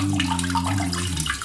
バイバイ。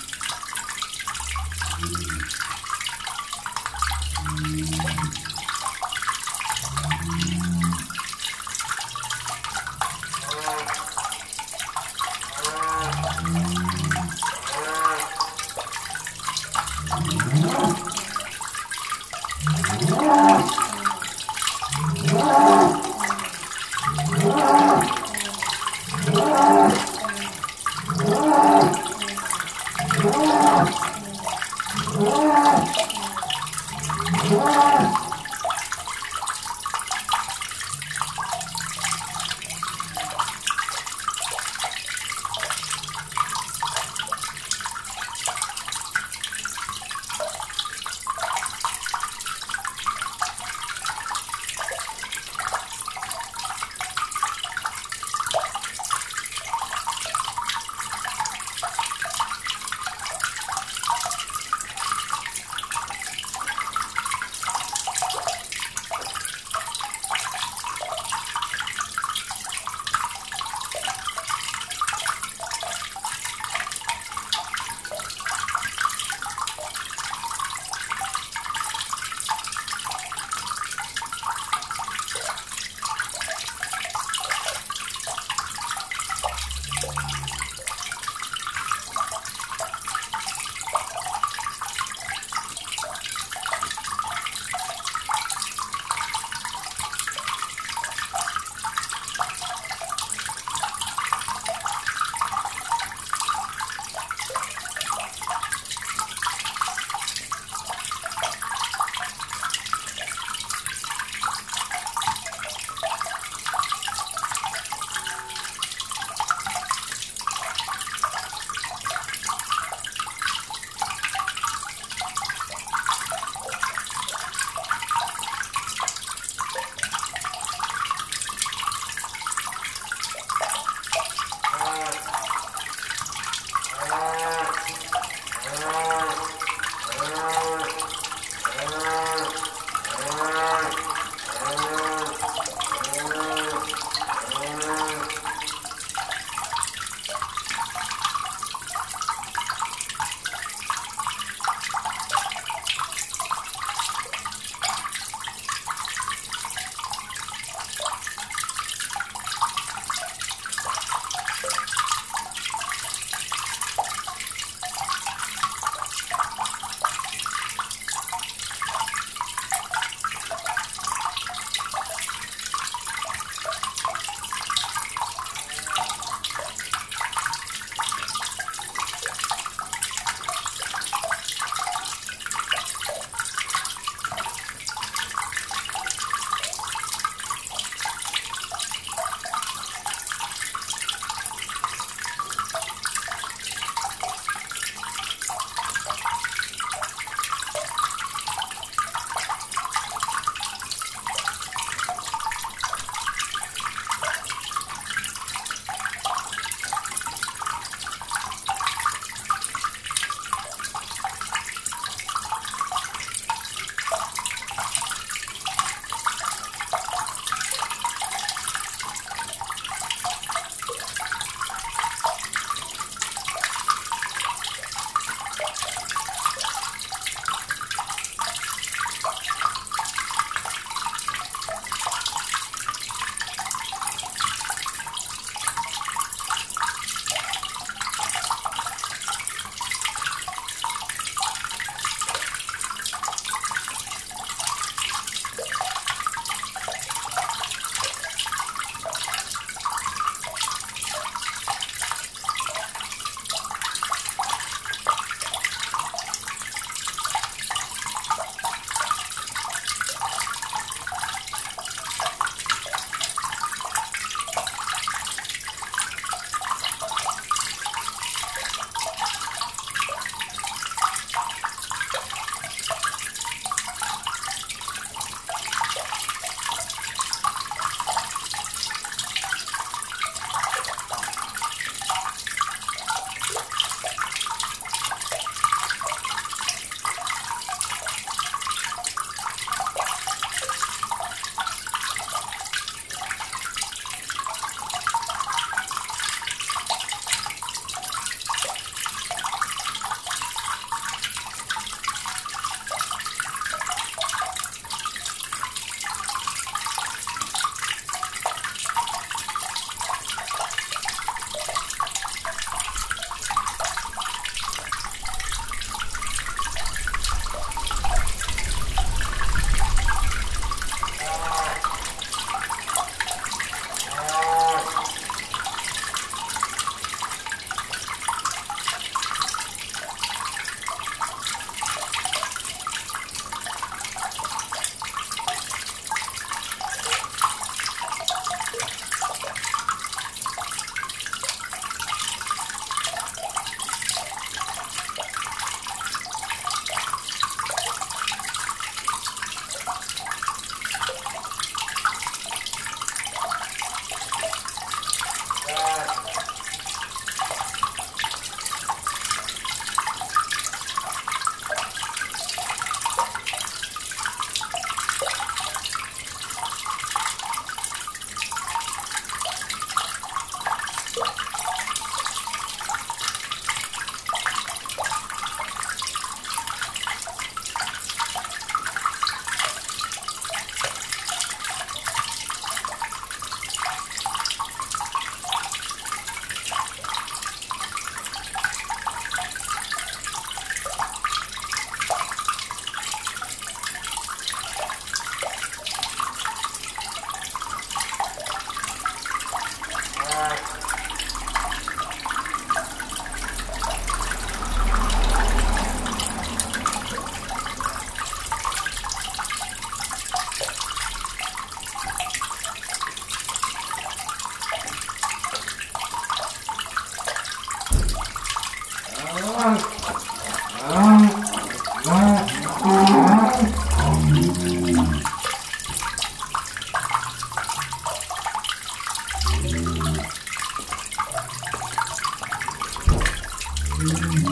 Mm-hmm.